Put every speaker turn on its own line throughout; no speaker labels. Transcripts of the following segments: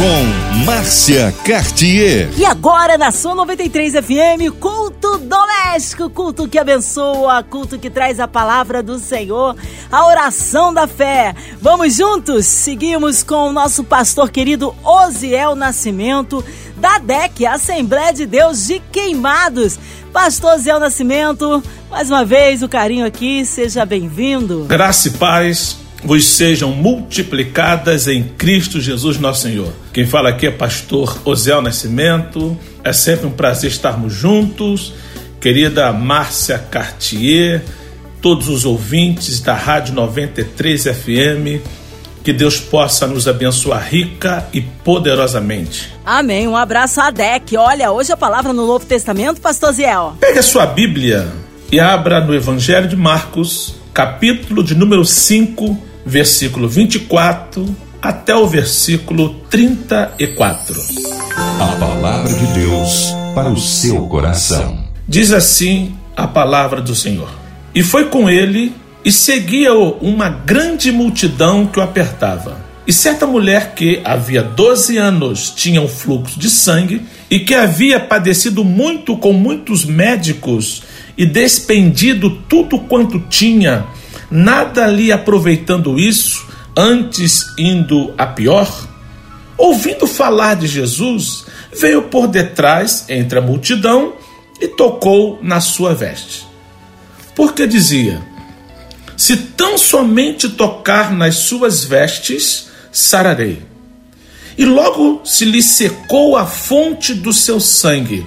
Com Márcia Cartier.
E agora na Som 93 FM, culto doméstico, culto que abençoa, culto que traz a palavra do Senhor, a oração da fé. Vamos juntos? Seguimos com o nosso pastor querido Osiel Nascimento da DEC, Assembleia de Deus de Queimados. Pastor Zé Nascimento, mais uma vez o carinho aqui, seja bem-vindo.
Graça e paz vos sejam multiplicadas em Cristo Jesus nosso Senhor. Quem fala aqui é pastor Osiel Nascimento. É sempre um prazer estarmos juntos. Querida Márcia Cartier, todos os ouvintes da Rádio 93 FM, que Deus possa nos abençoar rica e poderosamente.
Amém. Um abraço a DEC. Olha, hoje a palavra no Novo Testamento, pastor Ziel.
Pegue a sua Bíblia e abra no Evangelho de Marcos, capítulo de número 5, versículo 24 até o versículo 34.
A palavra de Deus para o seu coração.
Diz assim a palavra do Senhor. E foi com ele e seguia-o uma grande multidão que o apertava. E certa mulher que havia 12 anos tinha um fluxo de sangue e que havia padecido muito com muitos médicos e despendido tudo quanto tinha, nada lhe aproveitando isso, antes indo a pior, ouvindo falar de Jesus, veio por detrás entre a multidão e tocou na sua veste. Porque dizia: se tão somente tocar nas suas vestes, sararei. E logo se lhe secou a fonte do seu sangue,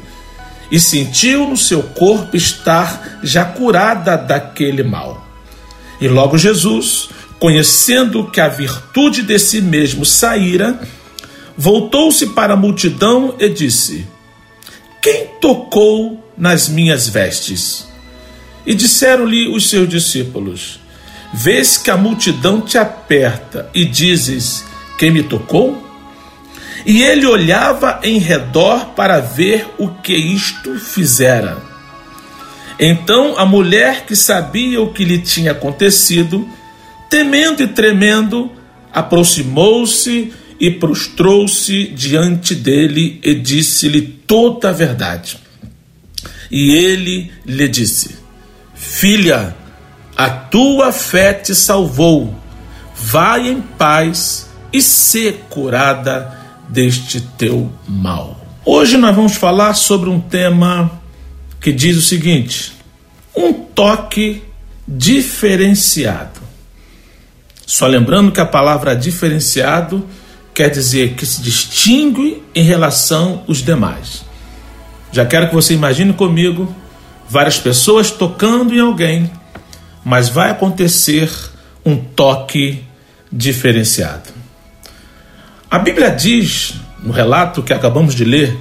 e sentiu no seu corpo estar já curada daquele mal. E logo Jesus, conhecendo que a virtude de si mesmo saíra, voltou-se para a multidão e disse: Quem tocou nas minhas vestes? E disseram-lhe os seus discípulos: Vês que a multidão te aperta e dizes: Quem me tocou? E ele olhava em redor para ver o que isto fizera. Então a mulher que sabia o que lhe tinha acontecido, temendo e tremendo, aproximou-se e prostrou-se diante dele e disse-lhe toda a verdade. E ele lhe disse: Filha, a tua fé te salvou. Vai em paz e ser curada deste teu mal. Hoje nós vamos falar sobre um tema que diz o seguinte: um toque diferenciado. Só lembrando que a palavra diferenciado quer dizer que se distingue em relação aos demais. Já quero que você imagine comigo várias pessoas tocando em alguém mas vai acontecer um toque diferenciado. A Bíblia diz, no relato que acabamos de ler,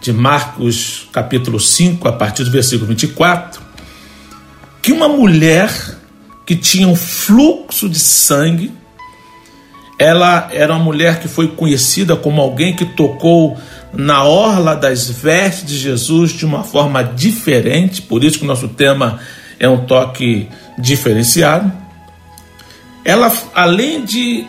de Marcos capítulo 5, a partir do versículo 24, que uma mulher que tinha um fluxo de sangue, ela era uma mulher que foi conhecida como alguém que tocou na orla das vestes de Jesus de uma forma diferente, por isso que o nosso tema é um toque diferenciado. Ela, além de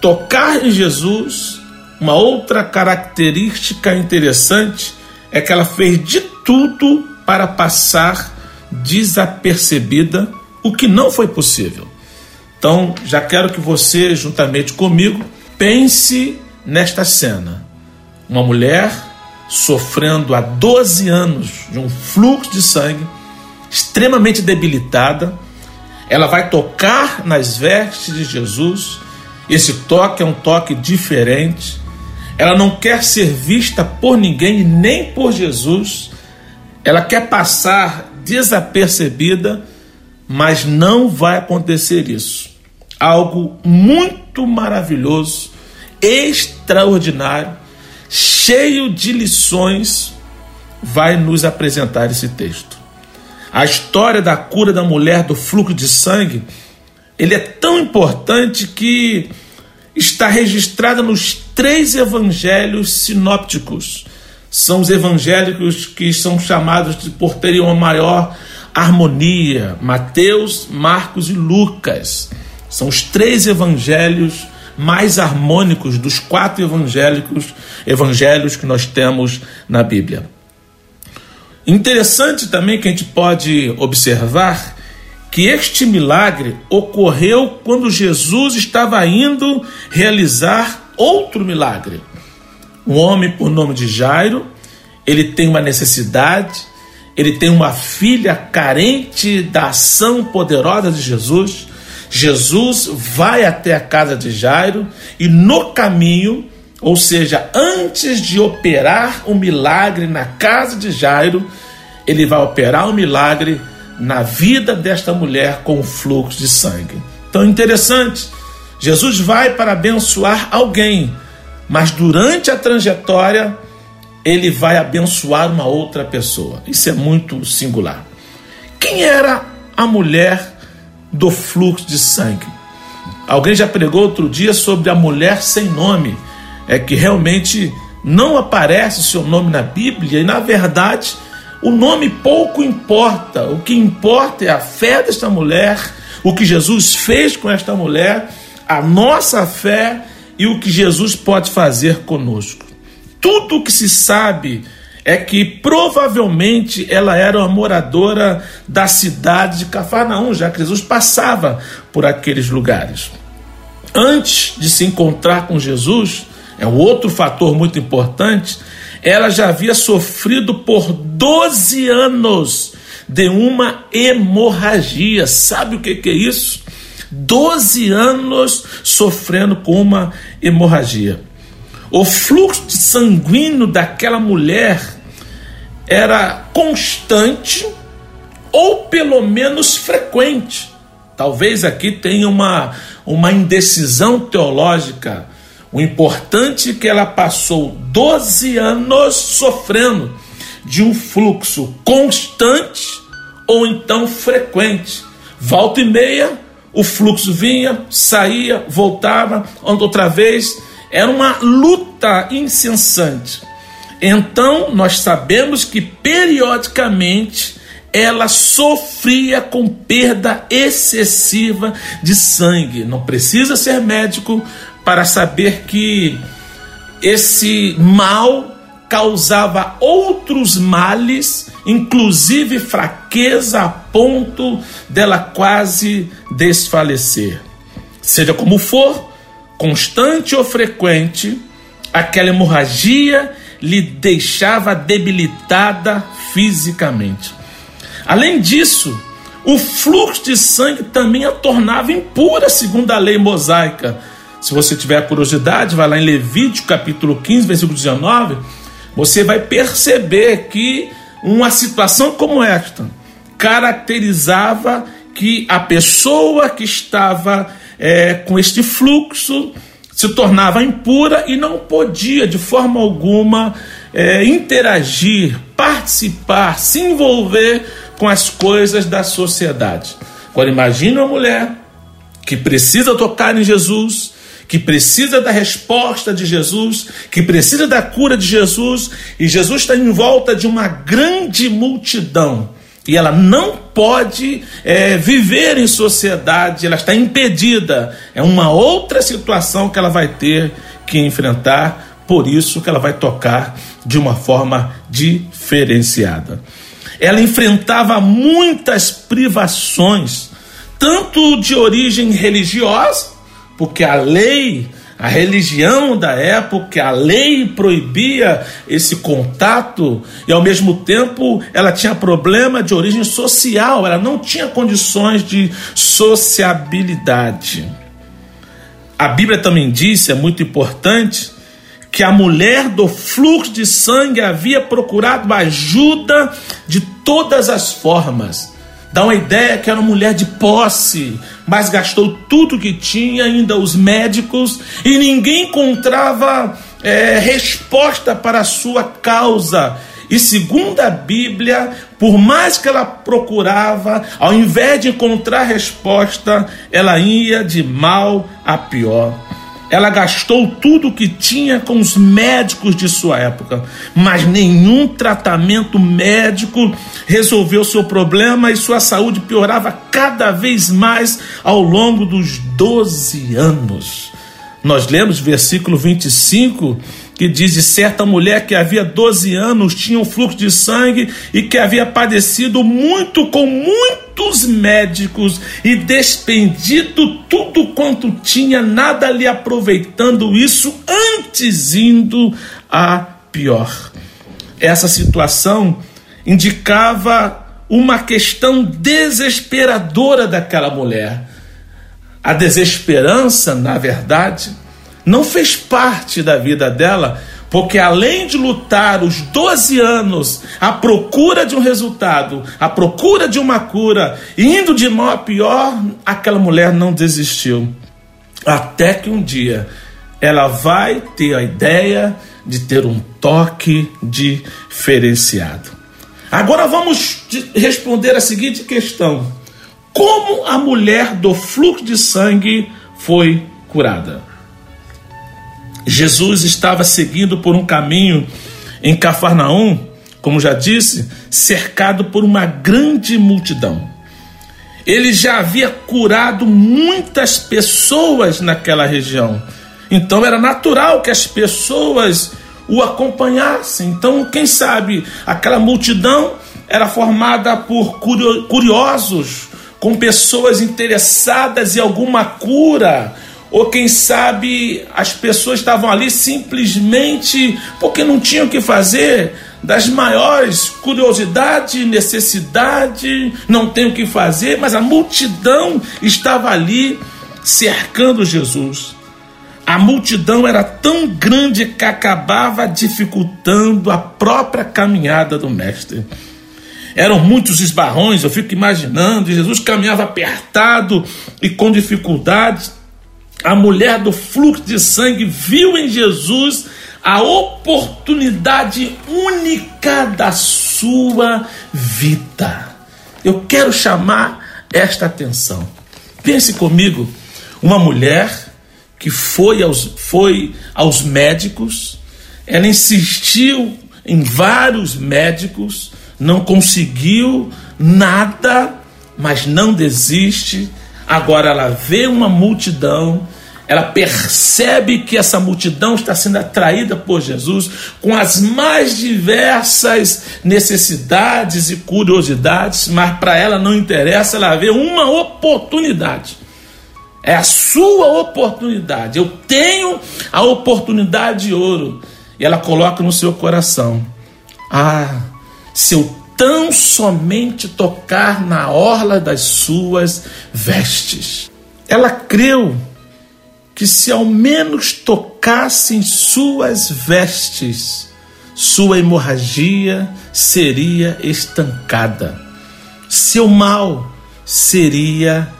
tocar em Jesus, uma outra característica interessante é que ela fez de tudo para passar desapercebida, o que não foi possível. Então, já quero que você, juntamente comigo, pense nesta cena. Uma mulher sofrendo há 12 anos de um fluxo de sangue extremamente debilitada. Ela vai tocar nas vestes de Jesus. Esse toque é um toque diferente. Ela não quer ser vista por ninguém, nem por Jesus. Ela quer passar desapercebida, mas não vai acontecer isso. Algo muito maravilhoso, extraordinário, cheio de lições, vai nos apresentar esse texto. A história da cura da mulher do fluxo de sangue, ele é tão importante que está registrada nos três evangelhos sinópticos. são os evangélicos que são chamados de por terem uma maior harmonia: Mateus, Marcos e Lucas. São os três evangelhos mais harmônicos dos quatro evangélicos, evangelhos que nós temos na Bíblia. Interessante também que a gente pode observar que este milagre ocorreu quando Jesus estava indo realizar outro milagre. Um homem por nome de Jairo, ele tem uma necessidade, ele tem uma filha carente da ação poderosa de Jesus. Jesus vai até a casa de Jairo e no caminho, ou seja, antes de operar o um milagre na casa de Jairo, ele vai operar o um milagre na vida desta mulher com fluxo de sangue. Então, interessante, Jesus vai para abençoar alguém, mas durante a trajetória ele vai abençoar uma outra pessoa. Isso é muito singular. Quem era a mulher do fluxo de sangue? Alguém já pregou outro dia sobre a mulher sem nome, é que realmente não aparece o seu nome na Bíblia e na verdade o nome pouco importa. O que importa é a fé desta mulher, o que Jesus fez com esta mulher, a nossa fé e o que Jesus pode fazer conosco. Tudo o que se sabe é que provavelmente ela era uma moradora da cidade de Cafarnaum, já que Jesus passava por aqueles lugares. Antes de se encontrar com Jesus, é um outro fator muito importante, ela já havia sofrido por 12 anos de uma hemorragia. Sabe o que, que é isso? 12 anos sofrendo com uma hemorragia. O fluxo sanguíneo daquela mulher era constante ou pelo menos frequente. Talvez aqui tenha uma, uma indecisão teológica o importante é que ela passou 12 anos sofrendo de um fluxo constante ou então frequente. Volta e meia, o fluxo vinha, saía, voltava, outra vez. Era uma luta incessante. Então, nós sabemos que periodicamente ela sofria com perda excessiva de sangue. Não precisa ser médico para saber que esse mal causava outros males, inclusive fraqueza a ponto dela quase desfalecer. Seja como for, constante ou frequente, aquela hemorragia lhe deixava debilitada fisicamente. Além disso, o fluxo de sangue também a tornava impura, segundo a lei mosaica se você tiver curiosidade, vai lá em Levítico capítulo 15, versículo 19, você vai perceber que uma situação como esta caracterizava que a pessoa que estava é, com este fluxo se tornava impura e não podia de forma alguma é, interagir, participar, se envolver com as coisas da sociedade. Agora imagine uma mulher que precisa tocar em Jesus, que precisa da resposta de Jesus, que precisa da cura de Jesus, e Jesus está em volta de uma grande multidão. E ela não pode é, viver em sociedade, ela está impedida. É uma outra situação que ela vai ter que enfrentar, por isso que ela vai tocar de uma forma diferenciada. Ela enfrentava muitas privações, tanto de origem religiosa, porque a lei, a religião da época, a lei proibia esse contato e ao mesmo tempo ela tinha problema de origem social, ela não tinha condições de sociabilidade. A Bíblia também disse, é muito importante, que a mulher do fluxo de sangue havia procurado ajuda de todas as formas Dá uma ideia que era uma mulher de posse, mas gastou tudo que tinha, ainda os médicos, e ninguém encontrava é, resposta para a sua causa. E segundo a Bíblia, por mais que ela procurava, ao invés de encontrar resposta, ela ia de mal a pior. Ela gastou tudo o que tinha com os médicos de sua época, mas nenhum tratamento médico resolveu seu problema e sua saúde piorava cada vez mais ao longo dos 12 anos. Nós lemos versículo 25 que diz de certa mulher que havia 12 anos tinha um fluxo de sangue e que havia padecido muito com muitos médicos e despendido tudo quanto tinha, nada lhe aproveitando isso, antes indo a pior. Essa situação indicava uma questão desesperadora daquela mulher. A desesperança, na verdade, não fez parte da vida dela, porque além de lutar os 12 anos à procura de um resultado, à procura de uma cura, indo de mal a pior, aquela mulher não desistiu. Até que um dia ela vai ter a ideia de ter um toque diferenciado. Agora vamos responder a seguinte questão: Como a mulher do fluxo de sangue foi curada? Jesus estava seguindo por um caminho em Cafarnaum, como já disse, cercado por uma grande multidão. Ele já havia curado muitas pessoas naquela região. Então era natural que as pessoas o acompanhassem. Então, quem sabe, aquela multidão era formada por curiosos, com pessoas interessadas em alguma cura, ou quem sabe as pessoas estavam ali simplesmente porque não tinham o que fazer, das maiores curiosidade, necessidade, não tem o que fazer, mas a multidão estava ali cercando Jesus. A multidão era tão grande que acabava dificultando a própria caminhada do mestre. Eram muitos esbarrões, eu fico imaginando, Jesus caminhava apertado e com dificuldades a mulher do fluxo de sangue viu em Jesus a oportunidade única da sua vida. Eu quero chamar esta atenção. Pense comigo, uma mulher que foi aos, foi aos médicos, ela insistiu em vários médicos, não conseguiu nada, mas não desiste Agora ela vê uma multidão, ela percebe que essa multidão está sendo atraída por Jesus com as mais diversas necessidades e curiosidades, mas para ela não interessa, ela vê uma oportunidade. É a sua oportunidade. Eu tenho a oportunidade de ouro. E ela coloca no seu coração: Ah, se eu tão somente tocar na orla das suas vestes. Ela creu que se ao menos tocasse em suas vestes, sua hemorragia seria estancada, seu mal seria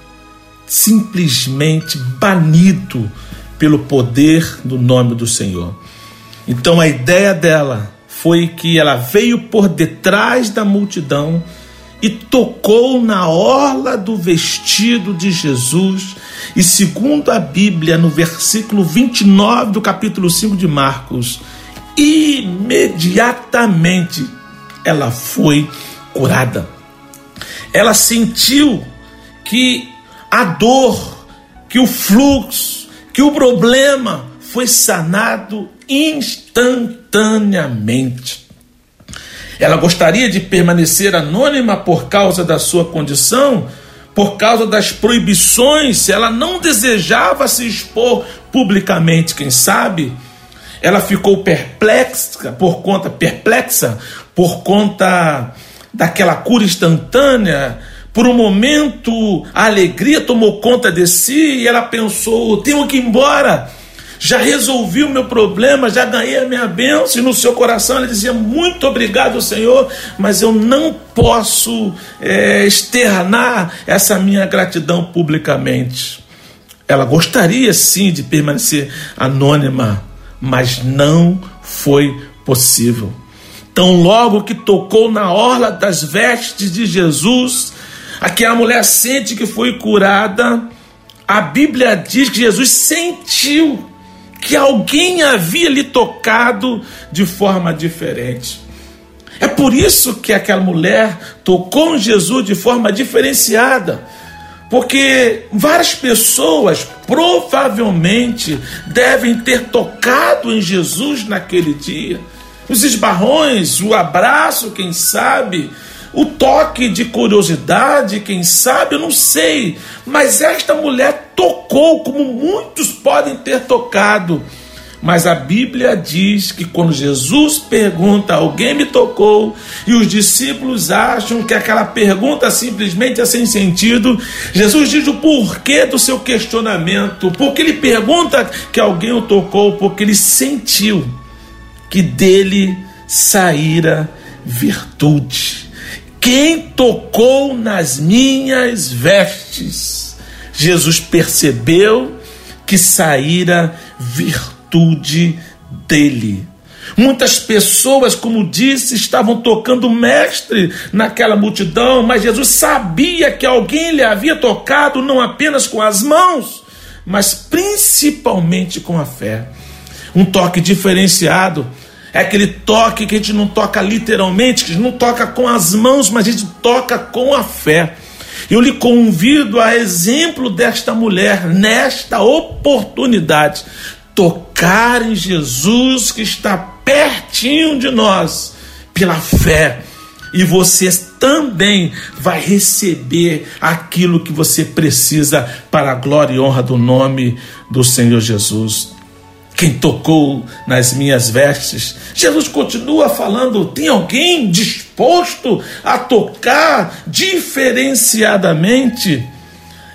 simplesmente banido pelo poder do nome do Senhor. Então a ideia dela foi que ela veio por detrás da multidão e tocou na orla do vestido de Jesus. E segundo a Bíblia, no versículo 29 do capítulo 5 de Marcos, imediatamente ela foi curada. Ela sentiu que a dor, que o fluxo, que o problema foi sanado instantaneamente. Ela gostaria de permanecer anônima por causa da sua condição, por causa das proibições, ela não desejava se expor publicamente, quem sabe? Ela ficou perplexa por conta perplexa por conta daquela cura instantânea. Por um momento, a alegria tomou conta de si e ela pensou: tenho que ir embora já resolvi o meu problema, já ganhei a minha bênção. E no seu coração ele dizia: Muito obrigado, Senhor, mas eu não posso é, externar essa minha gratidão publicamente. Ela gostaria sim de permanecer anônima, mas não foi possível. Tão logo que tocou na orla das vestes de Jesus, aqui a mulher sente que foi curada. A Bíblia diz que Jesus sentiu que alguém havia lhe tocado de forma diferente. É por isso que aquela mulher tocou em Jesus de forma diferenciada. Porque várias pessoas provavelmente devem ter tocado em Jesus naquele dia. Os esbarrões, o abraço, quem sabe, o toque de curiosidade, quem sabe, eu não sei. Mas esta mulher tocou, como muitos podem ter tocado. Mas a Bíblia diz que quando Jesus pergunta, alguém me tocou, e os discípulos acham que aquela pergunta simplesmente é sem sentido, Jesus diz o porquê do seu questionamento. Porque ele pergunta que alguém o tocou, porque ele sentiu que dele saíra virtude. Quem tocou nas minhas vestes? Jesus percebeu que saíra virtude dele. Muitas pessoas, como disse, estavam tocando mestre naquela multidão, mas Jesus sabia que alguém lhe havia tocado não apenas com as mãos, mas principalmente com a fé. Um toque diferenciado é aquele toque que a gente não toca literalmente, que a gente não toca com as mãos, mas a gente toca com a fé. Eu lhe convido a exemplo desta mulher, nesta oportunidade, tocar em Jesus que está pertinho de nós, pela fé. E você também vai receber aquilo que você precisa para a glória e honra do nome do Senhor Jesus quem tocou nas minhas vestes. Jesus continua falando: tem alguém disposto a tocar diferenciadamente?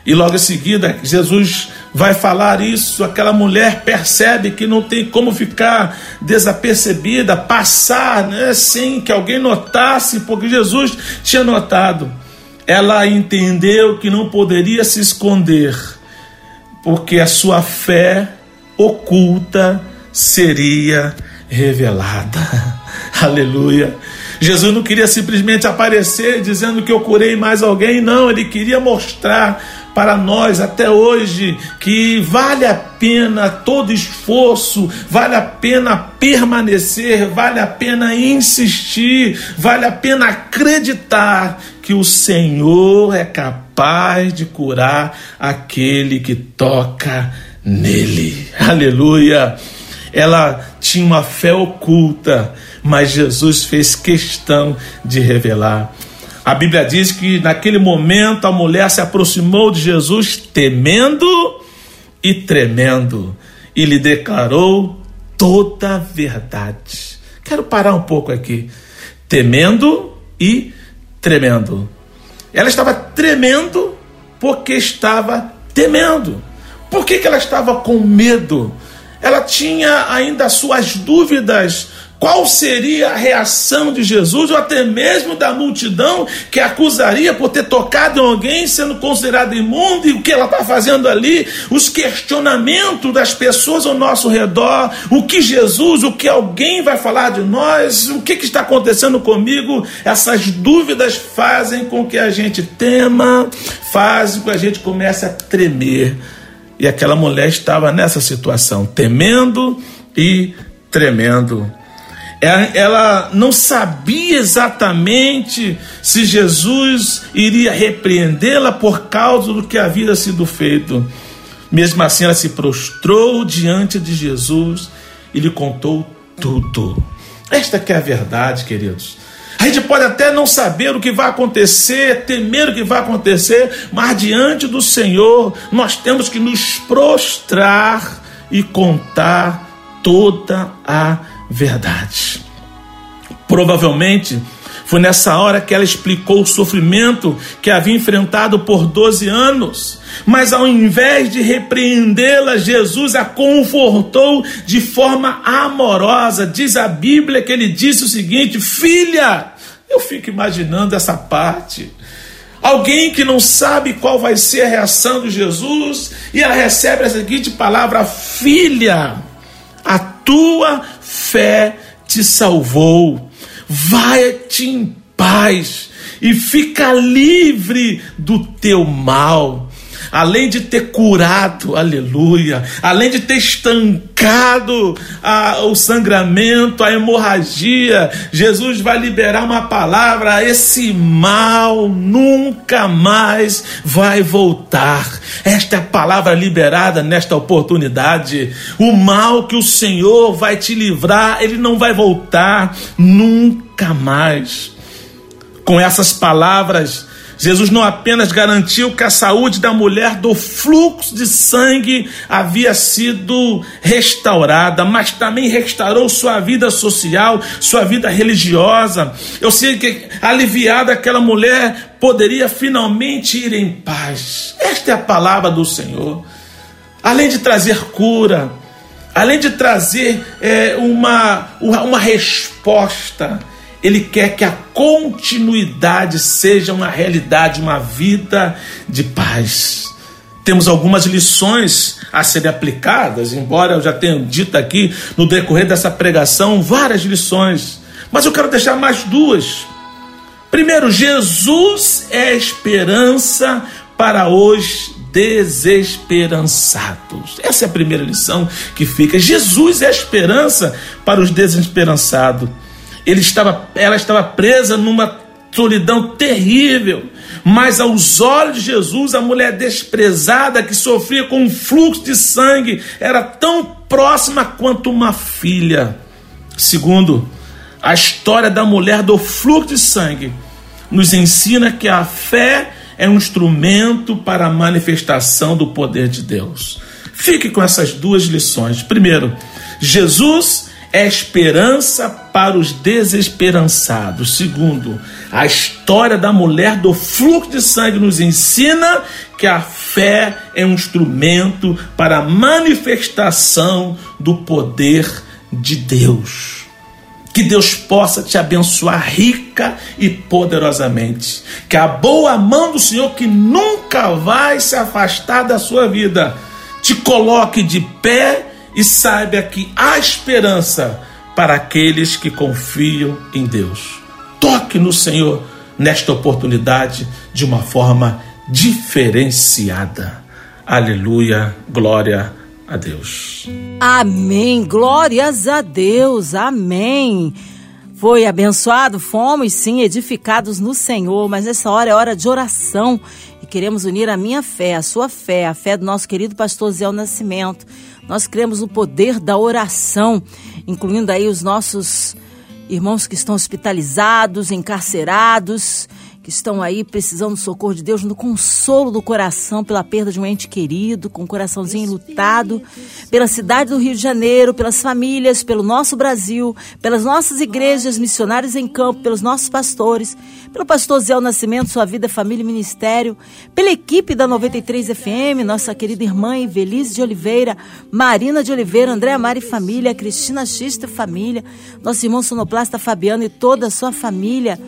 E logo em seguida, Jesus vai falar isso. Aquela mulher percebe que não tem como ficar desapercebida, passar né, sem que alguém notasse, porque Jesus tinha notado. Ela entendeu que não poderia se esconder, porque a sua fé oculta seria revelada. Aleluia. Jesus não queria simplesmente aparecer dizendo que eu curei mais alguém, não, ele queria mostrar para nós até hoje que vale a pena todo esforço, vale a pena permanecer, vale a pena insistir, vale a pena acreditar que o Senhor é capaz de curar aquele que toca nele. Aleluia! Ela tinha uma fé oculta, mas Jesus fez questão de revelar. A Bíblia diz que naquele momento a mulher se aproximou de Jesus temendo e tremendo e lhe declarou toda a verdade. Quero parar um pouco aqui. Temendo e tremendo. Ela estava tremendo porque estava temendo. Por que, que ela estava com medo? Ela tinha ainda suas dúvidas. Qual seria a reação de Jesus ou até mesmo da multidão que acusaria por ter tocado em alguém sendo considerado imundo e o que ela está fazendo ali? Os questionamentos das pessoas ao nosso redor, o que Jesus, o que alguém vai falar de nós, o que, que está acontecendo comigo? Essas dúvidas fazem com que a gente tema, fazem com que a gente comece a tremer. E aquela mulher estava nessa situação, temendo e tremendo. Ela não sabia exatamente se Jesus iria repreendê-la por causa do que havia sido feito. Mesmo assim, ela se prostrou diante de Jesus e lhe contou tudo. Esta que é a verdade, queridos. A gente pode até não saber o que vai acontecer, temer o que vai acontecer, mas diante do Senhor nós temos que nos prostrar e contar toda a verdade. Provavelmente foi nessa hora que ela explicou o sofrimento que havia enfrentado por 12 anos. Mas ao invés de repreendê-la, Jesus a confortou de forma amorosa. Diz a Bíblia que ele disse o seguinte: Filha, eu fico imaginando essa parte. Alguém que não sabe qual vai ser a reação de Jesus, e ela recebe a seguinte palavra: Filha, a tua fé te salvou vai-te em paz e fica livre do teu mal. Além de ter curado, aleluia, além de ter estancado a, o sangramento, a hemorragia, Jesus vai liberar uma palavra: esse mal nunca mais vai voltar. Esta é a palavra liberada nesta oportunidade. O mal que o Senhor vai te livrar, ele não vai voltar nunca mais. Com essas palavras, Jesus não apenas garantiu que a saúde da mulher do fluxo de sangue havia sido restaurada, mas também restaurou sua vida social, sua vida religiosa. Eu sei que aliviada aquela mulher poderia finalmente ir em paz. Esta é a palavra do Senhor. Além de trazer cura, além de trazer é, uma, uma resposta ele quer que a continuidade seja uma realidade, uma vida de paz. Temos algumas lições a serem aplicadas, embora eu já tenha dito aqui no decorrer dessa pregação várias lições, mas eu quero deixar mais duas. Primeiro, Jesus é esperança para os desesperançados. Essa é a primeira lição que fica. Jesus é esperança para os desesperançados. Ele estava, ela estava presa numa solidão terrível. Mas aos olhos de Jesus, a mulher desprezada que sofria com um fluxo de sangue era tão próxima quanto uma filha. Segundo, a história da mulher do fluxo de sangue nos ensina que a fé é um instrumento para a manifestação do poder de Deus. Fique com essas duas lições. Primeiro, Jesus é esperança para os desesperançados. Segundo, a história da mulher do fluxo de sangue nos ensina que a fé é um instrumento para a manifestação do poder de Deus. Que Deus possa te abençoar rica e poderosamente. Que a boa mão do Senhor, que nunca vai se afastar da sua vida, te coloque de pé e saiba que há esperança para aqueles que confiam em Deus. Toque no Senhor nesta oportunidade de uma forma diferenciada. Aleluia, glória a Deus.
Amém, glórias a Deus, amém. Foi abençoado, fomos sim edificados no Senhor, mas nessa hora é hora de oração e queremos unir a minha fé, a sua fé, a fé do nosso querido pastor Zé Nascimento nós cremos no poder da oração, incluindo aí os nossos irmãos que estão hospitalizados, encarcerados, que estão aí precisando do socorro de Deus, no consolo do coração pela perda de um ente querido, com um coraçãozinho lutado, pela cidade do Rio de Janeiro, pelas famílias, pelo nosso Brasil, pelas nossas igrejas, missionários em campo, pelos nossos pastores, pelo pastor Zé Nascimento, sua vida, família e ministério, pela equipe da 93 FM, nossa querida irmã Evelise de Oliveira, Marina de Oliveira, Andréa Mari Família, Cristina Xista Família, nosso irmão sonoplasta Fabiano e toda a sua família.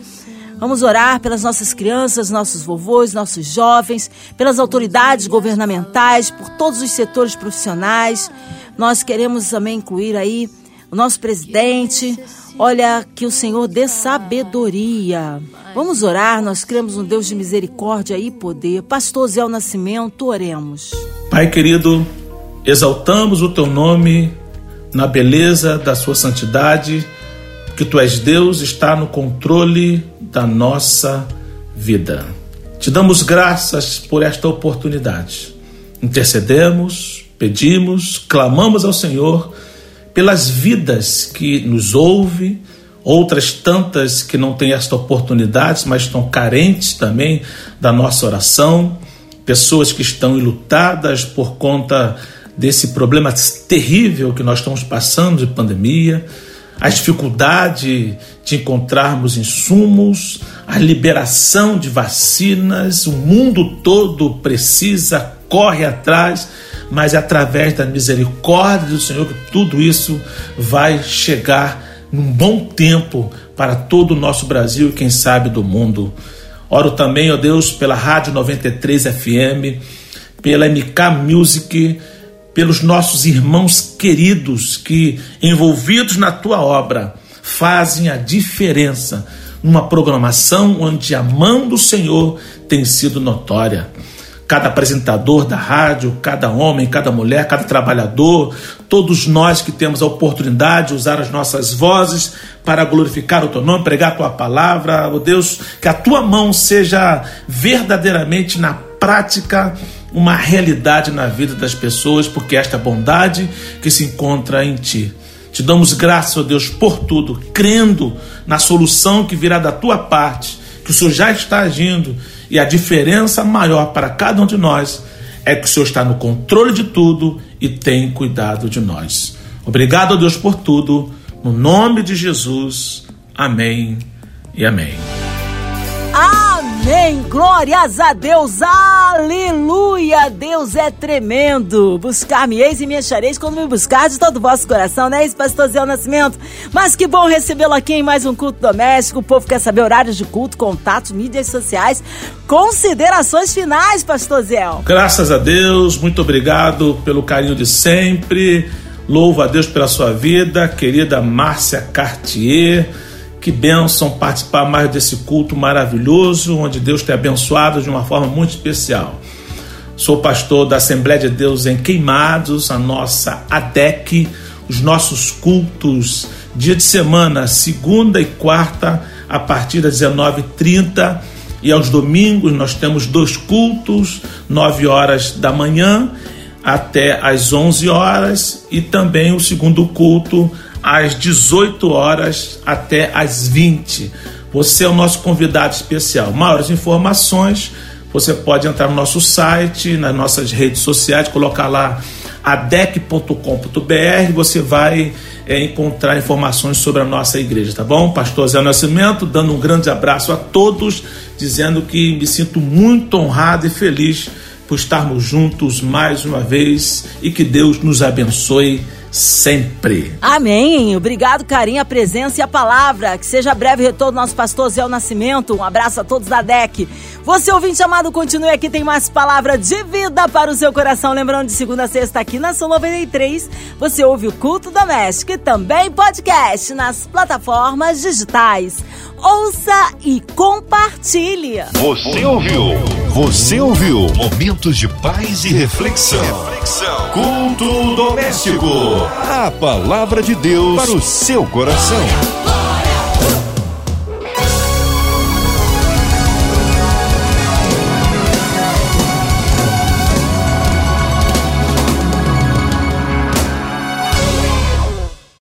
Vamos orar pelas nossas crianças, nossos vovôs, nossos jovens, pelas autoridades governamentais, por todos os setores profissionais. Nós queremos também incluir aí o nosso presidente. Olha, que o Senhor dê sabedoria. Vamos orar, nós cremos um Deus de misericórdia e poder. Pastor Zé Nascimento, oremos.
Pai querido, exaltamos o teu nome na beleza da sua santidade que tu és Deus, está no controle da nossa vida. Te damos graças por esta oportunidade. Intercedemos, pedimos, clamamos ao Senhor pelas vidas que nos ouve, outras tantas que não têm esta oportunidade, mas estão carentes também da nossa oração, pessoas que estão enlutadas por conta desse problema terrível que nós estamos passando de pandemia a dificuldade de encontrarmos insumos, a liberação de vacinas, o mundo todo precisa, corre atrás, mas é através da misericórdia do Senhor que tudo isso vai chegar num bom tempo para todo o nosso Brasil e quem sabe do mundo. Oro também, ó Deus, pela Rádio 93 FM, pela MK Music, pelos nossos irmãos queridos que, envolvidos na tua obra, fazem a diferença numa programação onde a mão do Senhor tem sido notória. cada apresentador da rádio, cada homem, cada mulher, cada trabalhador, todos nós que temos a oportunidade de usar as nossas vozes para glorificar o teu nome, pregar a tua palavra, ó oh Deus, que a tua mão seja verdadeiramente na prática uma realidade na vida das pessoas, porque esta bondade que se encontra em ti. Te damos graças, ó Deus, por tudo, crendo na solução que virá da tua parte, que o Senhor já está agindo e a diferença maior para cada um de nós é que o Senhor está no controle de tudo e tem cuidado de nós. Obrigado, ó Deus, por tudo. No nome de Jesus. Amém e amém.
Amém. Glórias a Deus. Aleluia. Deus é tremendo. Buscar-me-eis e me achareis quando me buscar de todo o vosso coração, né? Esse pastor Zé Nascimento. Mas que bom recebê-lo aqui em mais um culto doméstico. O povo quer saber horários de culto, contatos, mídias sociais. Considerações finais, pastor Zé.
Graças a Deus. Muito obrigado pelo carinho de sempre. Louvo a Deus pela sua vida, querida Márcia Cartier que bênção participar mais desse culto maravilhoso, onde Deus tem abençoado de uma forma muito especial. Sou pastor da Assembleia de Deus em Queimados, a nossa ADEC, os nossos cultos, dia de semana, segunda e quarta, a partir das 19h30. E aos domingos nós temos dois cultos, 9 horas da manhã até às 11 horas, e também o segundo culto às 18 horas até às 20. Você é o nosso convidado especial. Maiores informações, você pode entrar no nosso site, nas nossas redes sociais, colocar lá adec.com.br, você vai é, encontrar informações sobre a nossa igreja, tá bom? Pastor Zé Nascimento, dando um grande abraço a todos, dizendo que me sinto muito honrado e feliz por estarmos juntos mais uma vez e que Deus nos abençoe sempre.
Amém. Obrigado, carinho, a presença e a palavra. Que seja breve retorno nosso pastor Zé Nascimento. Um abraço a todos da DEC. Você ouvinte amado, continue aqui, tem mais palavra de vida para o seu coração. Lembrando, de segunda a sexta aqui na São 93, você ouve o Culto Doméstico e também podcast nas plataformas digitais. Ouça e compartilhe.
Você ouviu? Você ouviu? Momentos de paz e reflexão. reflexão. Culto doméstico. A palavra de Deus para o seu coração.